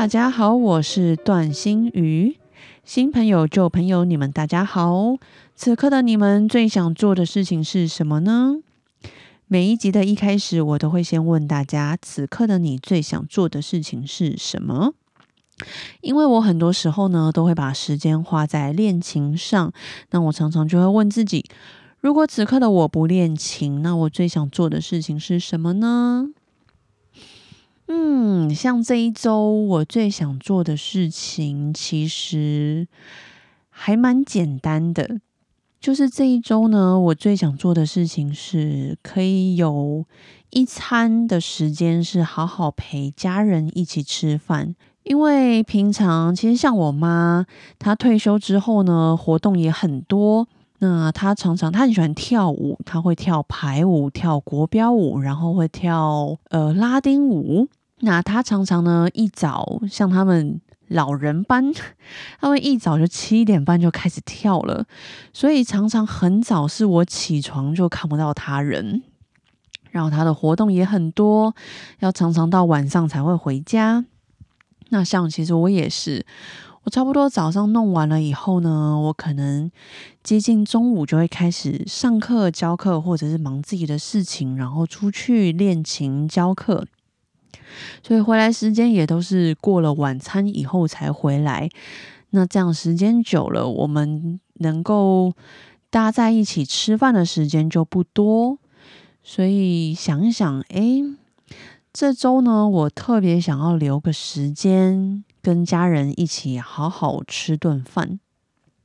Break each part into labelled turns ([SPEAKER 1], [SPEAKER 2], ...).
[SPEAKER 1] 大家好，我是段心瑜。新朋友、旧朋友，你们大家好。此刻的你们最想做的事情是什么呢？每一集的一开始，我都会先问大家：此刻的你最想做的事情是什么？因为我很多时候呢，都会把时间花在练琴上。那我常常就会问自己：如果此刻的我不练琴，那我最想做的事情是什么呢？嗯，像这一周我最想做的事情，其实还蛮简单的。就是这一周呢，我最想做的事情是可以有一餐的时间，是好好陪家人一起吃饭。因为平常其实像我妈，她退休之后呢，活动也很多。那她常常她很喜欢跳舞，她会跳排舞、跳国标舞，然后会跳呃拉丁舞。那他常常呢一早像他们老人班，他们一早就七点半就开始跳了，所以常常很早是我起床就看不到他人。然后他的活动也很多，要常常到晚上才会回家。那像其实我也是，我差不多早上弄完了以后呢，我可能接近中午就会开始上课教课，或者是忙自己的事情，然后出去练琴教课。所以回来时间也都是过了晚餐以后才回来，那这样时间久了，我们能够搭在一起吃饭的时间就不多。所以想一想，哎，这周呢，我特别想要留个时间跟家人一起好好吃顿饭。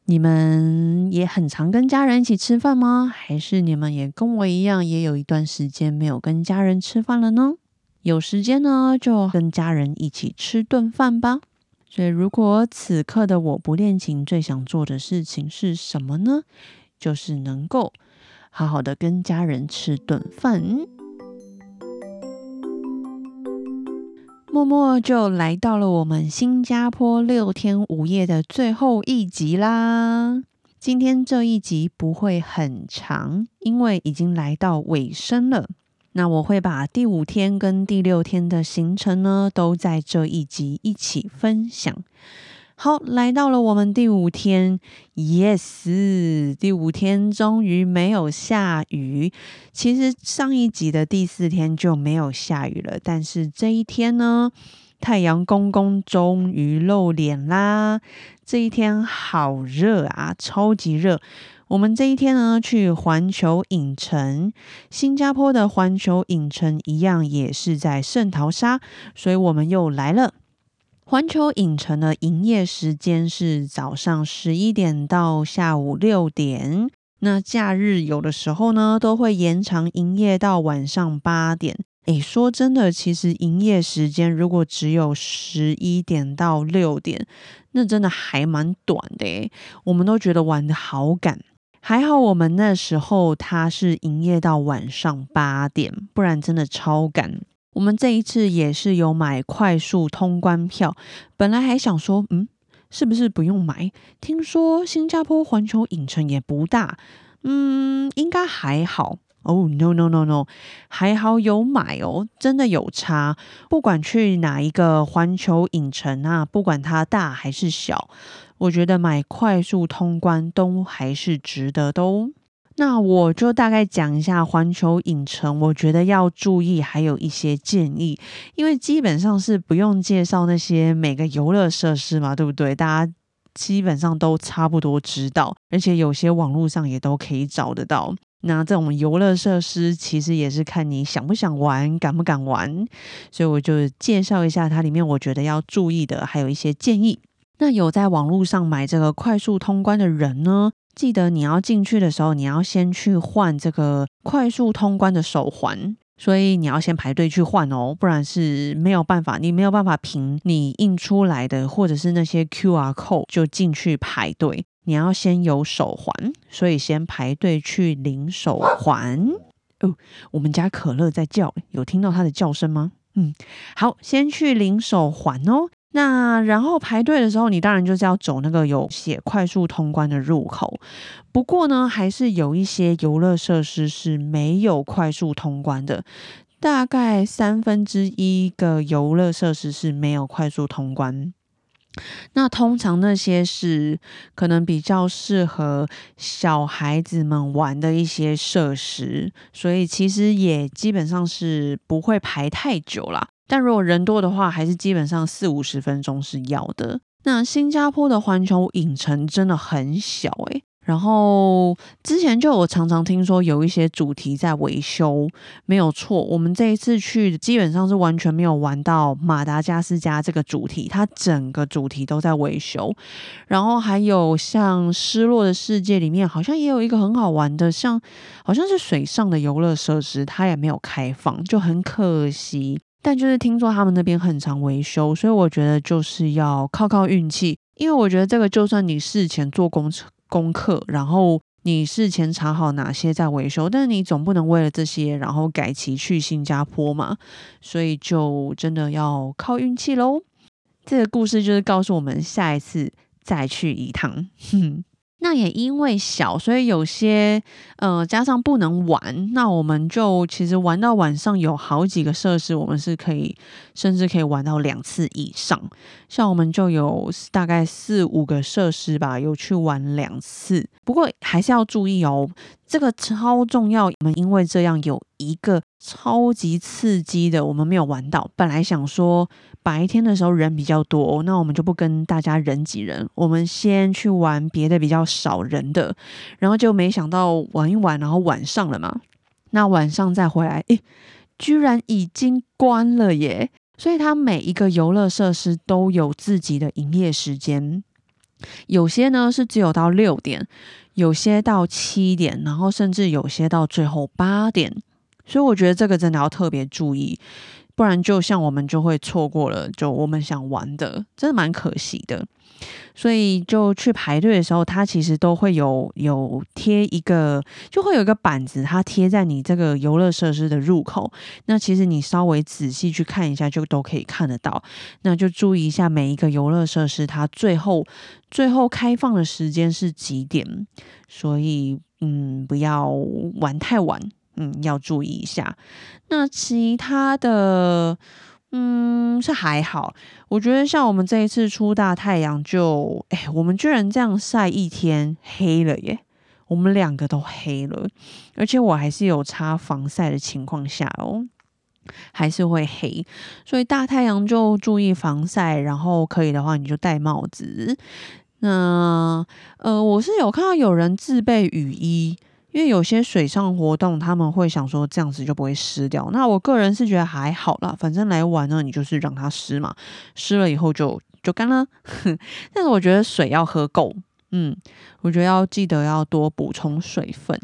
[SPEAKER 1] 你们也很常跟家人一起吃饭吗？还是你们也跟我一样，也有一段时间没有跟家人吃饭了呢？有时间呢，就跟家人一起吃顿饭吧。所以，如果此刻的我不练琴，最想做的事情是什么呢？就是能够好好的跟家人吃顿饭。默默就来到了我们新加坡六天五夜的最后一集啦。今天这一集不会很长，因为已经来到尾声了。那我会把第五天跟第六天的行程呢，都在这一集一起分享。好，来到了我们第五天，yes，第五天终于没有下雨。其实上一集的第四天就没有下雨了，但是这一天呢，太阳公公终于露脸啦！这一天好热啊，超级热。我们这一天呢，去环球影城，新加坡的环球影城一样也是在圣淘沙，所以我们又来了。环球影城的营业时间是早上十一点到下午六点，那假日有的时候呢，都会延长营业到晚上八点。诶，说真的，其实营业时间如果只有十一点到六点，那真的还蛮短的诶，我们都觉得玩的好赶。还好我们那时候它是营业到晚上八点，不然真的超赶。我们这一次也是有买快速通关票，本来还想说，嗯，是不是不用买？听说新加坡环球影城也不大，嗯，应该还好。哦，no no no no，还好有买哦，真的有差。不管去哪一个环球影城啊，不管它大还是小。我觉得买快速通关都还是值得的哦。那我就大概讲一下环球影城，我觉得要注意，还有一些建议。因为基本上是不用介绍那些每个游乐设施嘛，对不对？大家基本上都差不多知道，而且有些网络上也都可以找得到。那这种游乐设施其实也是看你想不想玩，敢不敢玩。所以我就介绍一下它里面我觉得要注意的，还有一些建议。那有在网络上买这个快速通关的人呢，记得你要进去的时候，你要先去换这个快速通关的手环。所以你要先排队去换哦，不然是没有办法，你没有办法凭你印出来的或者是那些 QR code 就进去排队，你要先有手环，所以先排队去领手环。哦，我们家可乐在叫，有听到它的叫声吗？嗯，好，先去领手环哦。那然后排队的时候，你当然就是要走那个有写快速通关的入口。不过呢，还是有一些游乐设施是没有快速通关的，大概三分之一个游乐设施是没有快速通关。那通常那些是可能比较适合小孩子们玩的一些设施，所以其实也基本上是不会排太久啦。但如果人多的话，还是基本上四五十分钟是要的。那新加坡的环球影城真的很小诶。然后之前就有常常听说有一些主题在维修，没有错。我们这一次去基本上是完全没有玩到马达加斯加这个主题，它整个主题都在维修。然后还有像失落的世界里面，好像也有一个很好玩的，像好像是水上的游乐设施，它也没有开放，就很可惜。但就是听说他们那边很常维修，所以我觉得就是要靠靠运气。因为我觉得这个，就算你事前做功功课，然后你事前查好哪些在维修，但是你总不能为了这些，然后改期去新加坡嘛。所以就真的要靠运气喽。这个故事就是告诉我们，下一次再去一趟。哼 那也因为小，所以有些呃加上不能玩，那我们就其实玩到晚上有好几个设施，我们是可以甚至可以玩到两次以上。像我们就有大概四五个设施吧，有去玩两次。不过还是要注意哦，这个超重要。我们因为这样有一个超级刺激的，我们没有玩到。本来想说。白天的时候人比较多，那我们就不跟大家人挤人，我们先去玩别的比较少人的，然后就没想到玩一玩，然后晚上了嘛，那晚上再回来，诶，居然已经关了耶！所以它每一个游乐设施都有自己的营业时间，有些呢是只有到六点，有些到七点，然后甚至有些到最后八点，所以我觉得这个真的要特别注意。不然，就像我们就会错过了，就我们想玩的，真的蛮可惜的。所以就去排队的时候，它其实都会有有贴一个，就会有一个板子，它贴在你这个游乐设施的入口。那其实你稍微仔细去看一下，就都可以看得到。那就注意一下每一个游乐设施，它最后最后开放的时间是几点。所以，嗯，不要玩太晚。嗯，要注意一下。那其他的，嗯，是还好。我觉得像我们这一次出大太阳，就哎，我们居然这样晒一天黑了耶！我们两个都黑了，而且我还是有擦防晒的情况下哦，还是会黑。所以大太阳就注意防晒，然后可以的话你就戴帽子。那呃，我是有看到有人自备雨衣。因为有些水上活动，他们会想说这样子就不会湿掉。那我个人是觉得还好啦，反正来玩呢，你就是让它湿嘛，湿了以后就就干了。但是我觉得水要喝够，嗯，我觉得要记得要多补充水分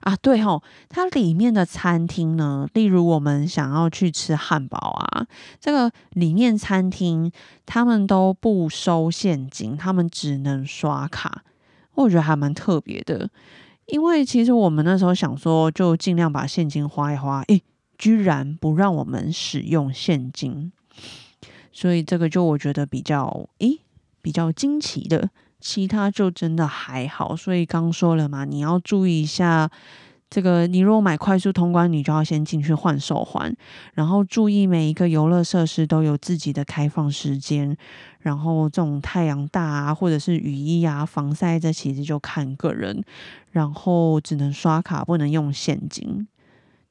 [SPEAKER 1] 啊。对吼，它里面的餐厅呢，例如我们想要去吃汉堡啊，这个里面餐厅他们都不收现金，他们只能刷卡，我觉得还蛮特别的。因为其实我们那时候想说，就尽量把现金花一花，诶，居然不让我们使用现金，所以这个就我觉得比较诶比较惊奇的，其他就真的还好。所以刚说了嘛，你要注意一下。这个，你如果买快速通关，你就要先进去换手环，然后注意每一个游乐设施都有自己的开放时间。然后这种太阳大啊，或者是雨衣啊、防晒，这其实就看个人。然后只能刷卡，不能用现金。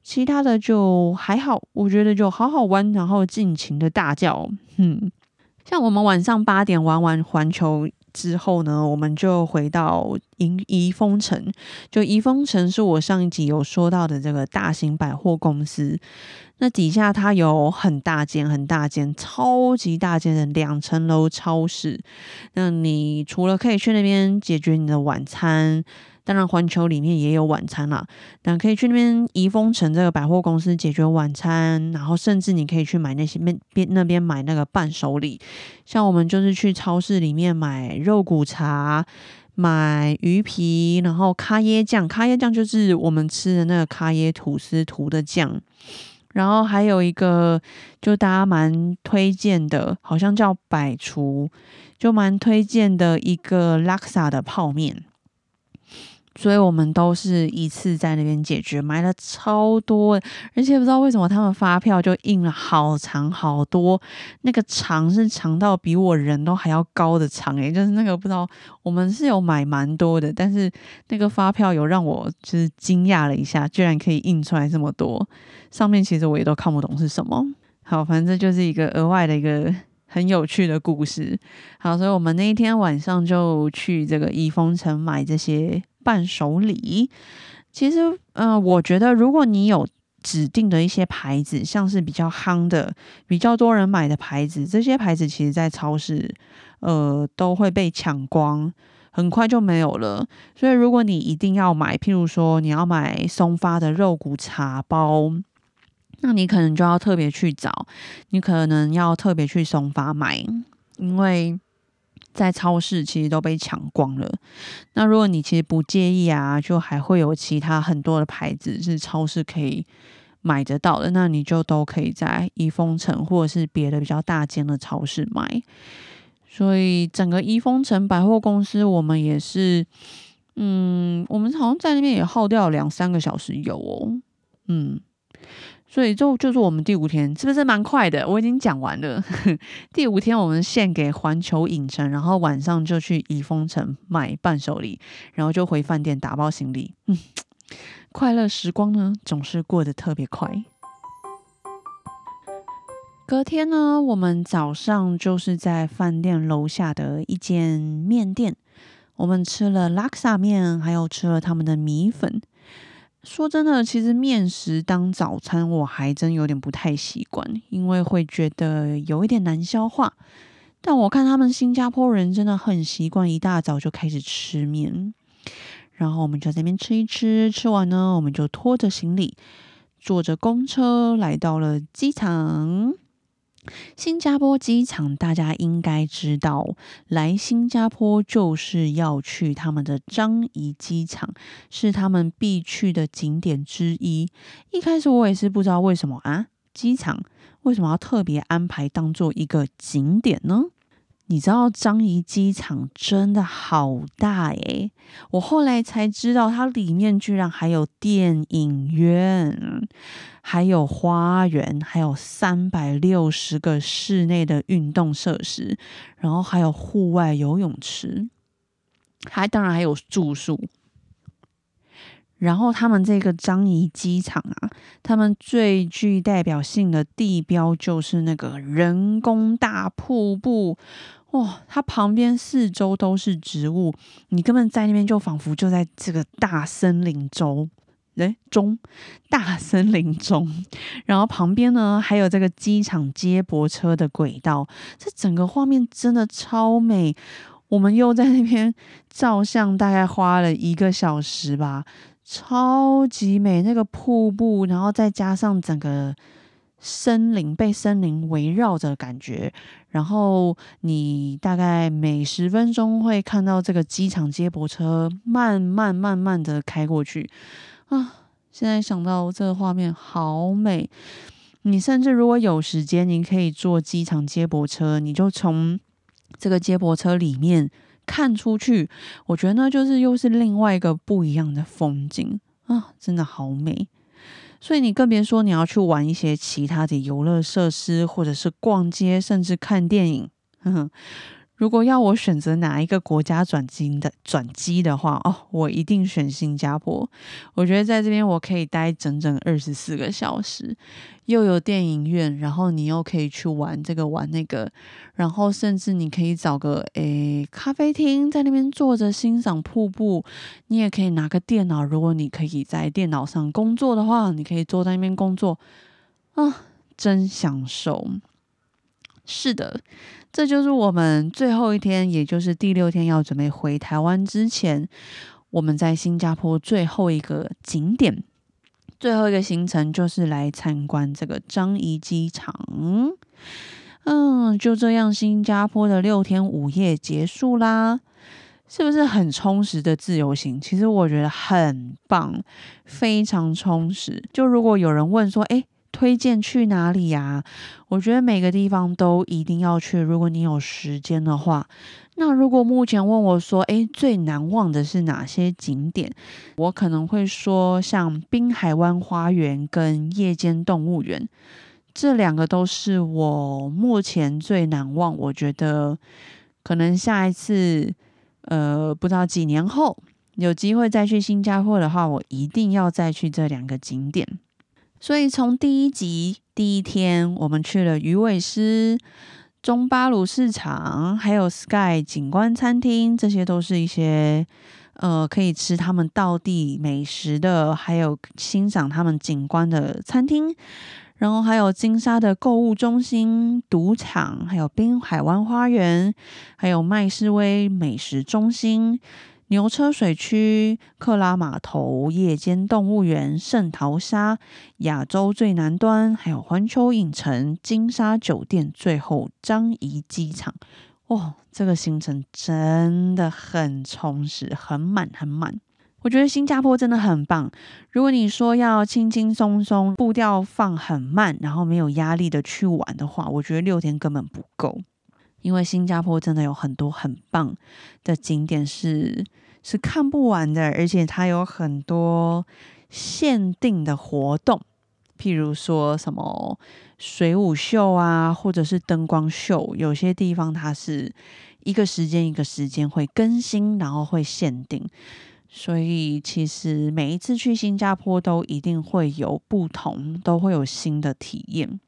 [SPEAKER 1] 其他的就还好，我觉得就好好玩，然后尽情的大叫。嗯，像我们晚上八点玩完环球。之后呢，我们就回到宜宜丰城。就宜丰城是我上一集有说到的这个大型百货公司。那底下它有很大间、很大间、超级大间的两层楼超市。那你除了可以去那边解决你的晚餐，当然环球里面也有晚餐啦，但可以去那边怡丰城这个百货公司解决晚餐，然后甚至你可以去买那些面边那边买那个伴手礼，像我们就是去超市里面买肉骨茶。买鱼皮，然后咖椰酱，咖椰酱就是我们吃的那个咖椰吐司涂的酱。然后还有一个，就大家蛮推荐的，好像叫百厨，就蛮推荐的一个拉萨的泡面。所以我们都是一次在那边解决，买了超多，而且不知道为什么他们发票就印了好长好多，那个长是长到比我人都还要高的长诶，就是那个不知道我们是有买蛮多的，但是那个发票有让我就是惊讶了一下，居然可以印出来这么多，上面其实我也都看不懂是什么。好，反正就是一个额外的一个很有趣的故事。好，所以我们那一天晚上就去这个怡丰城买这些。伴手礼，其实，嗯，我觉得如果你有指定的一些牌子，像是比较夯的、比较多人买的牌子，这些牌子其实在超市，呃，都会被抢光，很快就没有了。所以，如果你一定要买，譬如说你要买松发的肉骨茶包，那你可能就要特别去找，你可能要特别去松发买，因为。在超市其实都被抢光了。那如果你其实不介意啊，就还会有其他很多的牌子是超市可以买得到的。那你就都可以在益丰城或者是别的比较大间的超市买。所以整个益丰城百货公司，我们也是，嗯，我们好像在那边也耗掉两三个小时有哦，嗯。所以就就是我们第五天，是不是蛮快的？我已经讲完了。第五天我们献给环球影城，然后晚上就去怡丰城买伴手礼，然后就回饭店打包行李。嗯，快乐时光呢总是过得特别快。隔天呢，我们早上就是在饭店楼下的一间面店，我们吃了拉萨面，还有吃了他们的米粉。说真的，其实面食当早餐我还真有点不太习惯，因为会觉得有一点难消化。但我看他们新加坡人真的很习惯一大早就开始吃面，然后我们就在那边吃一吃，吃完呢，我们就拖着行李，坐着公车来到了机场。新加坡机场，大家应该知道，来新加坡就是要去他们的樟宜机场，是他们必去的景点之一。一开始我也是不知道为什么啊，机场为什么要特别安排当做一个景点呢？你知道樟宜机场真的好大诶，我后来才知道，它里面居然还有电影院，还有花园，还有三百六十个室内的运动设施，然后还有户外游泳池，还当然还有住宿。然后他们这个樟宜机场啊，他们最具代表性的地标就是那个人工大瀑布。哇，它旁边四周都是植物，你根本在那边就仿佛就在这个大森林中，哎中大森林中，然后旁边呢还有这个机场接驳车的轨道，这整个画面真的超美。我们又在那边照相，大概花了一个小时吧，超级美，那个瀑布，然后再加上整个。森林被森林围绕着，感觉。然后你大概每十分钟会看到这个机场接驳车慢慢慢慢的开过去啊！现在想到这个画面好美。你甚至如果有时间，你可以坐机场接驳车，你就从这个接驳车里面看出去，我觉得呢，就是又是另外一个不一样的风景啊！真的好美。所以你更别说你要去玩一些其他的游乐设施，或者是逛街，甚至看电影。如果要我选择哪一个国家转机的转机的话，哦，我一定选新加坡。我觉得在这边我可以待整整二十四个小时，又有电影院，然后你又可以去玩这个玩那个，然后甚至你可以找个诶咖啡厅，在那边坐着欣赏瀑布。你也可以拿个电脑，如果你可以在电脑上工作的话，你可以坐在那边工作啊，真享受。是的。这就是我们最后一天，也就是第六天要准备回台湾之前，我们在新加坡最后一个景点，最后一个行程就是来参观这个樟宜机场。嗯，就这样，新加坡的六天五夜结束啦，是不是很充实的自由行？其实我觉得很棒，非常充实。就如果有人问说，哎，推荐去哪里呀？我觉得每个地方都一定要去。如果你有时间的话。那如果目前问我说，诶，最难忘的是哪些景点？我可能会说，像滨海湾花园跟夜间动物园，这两个都是我目前最难忘。我觉得可能下一次，呃，不知道几年后有机会再去新加坡的话，我一定要再去这两个景点。所以从第一集第一天，我们去了鱼尾狮。中巴鲁市场，还有 Sky 景观餐厅，这些都是一些呃可以吃他们道地美食的，还有欣赏他们景观的餐厅。然后还有金沙的购物中心、赌场，还有滨海湾花园，还有麦斯威美食中心。牛车水区、克拉码头、夜间动物园、圣淘沙、亚洲最南端，还有环球影城、金沙酒店，最后樟宜机场。哇，这个行程真的很充实，很满，很满。我觉得新加坡真的很棒。如果你说要轻轻松松、步调放很慢，然后没有压力的去玩的话，我觉得六天根本不够。因为新加坡真的有很多很棒的景点是是看不完的，而且它有很多限定的活动，譬如说什么水舞秀啊，或者是灯光秀，有些地方它是一个时间一个时间会更新，然后会限定，所以其实每一次去新加坡都一定会有不同，都会有新的体验。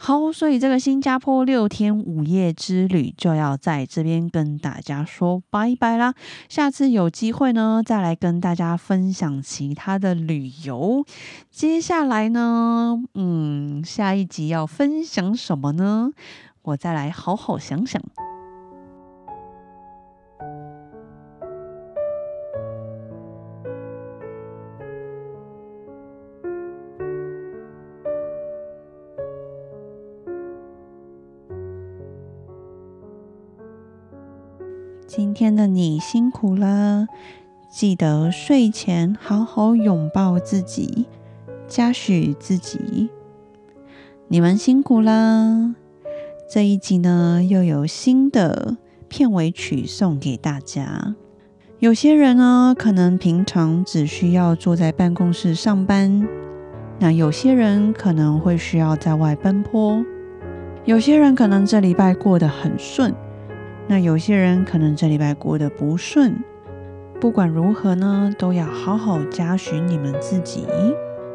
[SPEAKER 1] 好，所以这个新加坡六天五夜之旅就要在这边跟大家说拜拜啦。下次有机会呢，再来跟大家分享其他的旅游。接下来呢，嗯，下一集要分享什么呢？我再来好好想想。天的你辛苦了，记得睡前好好拥抱自己，嘉许自己。你们辛苦啦！这一集呢，又有新的片尾曲送给大家。有些人呢，可能平常只需要坐在办公室上班；那有些人可能会需要在外奔波；有些人可能这礼拜过得很顺。那有些人可能这礼拜过得不顺，不管如何呢，都要好好嘉许你们自己，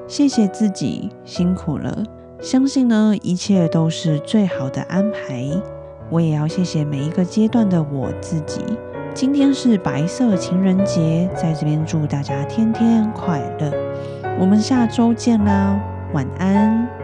[SPEAKER 1] 谢谢自己辛苦了，相信呢一切都是最好的安排。我也要谢谢每一个阶段的我自己。今天是白色情人节，在这边祝大家天天快乐。我们下周见啦，晚安。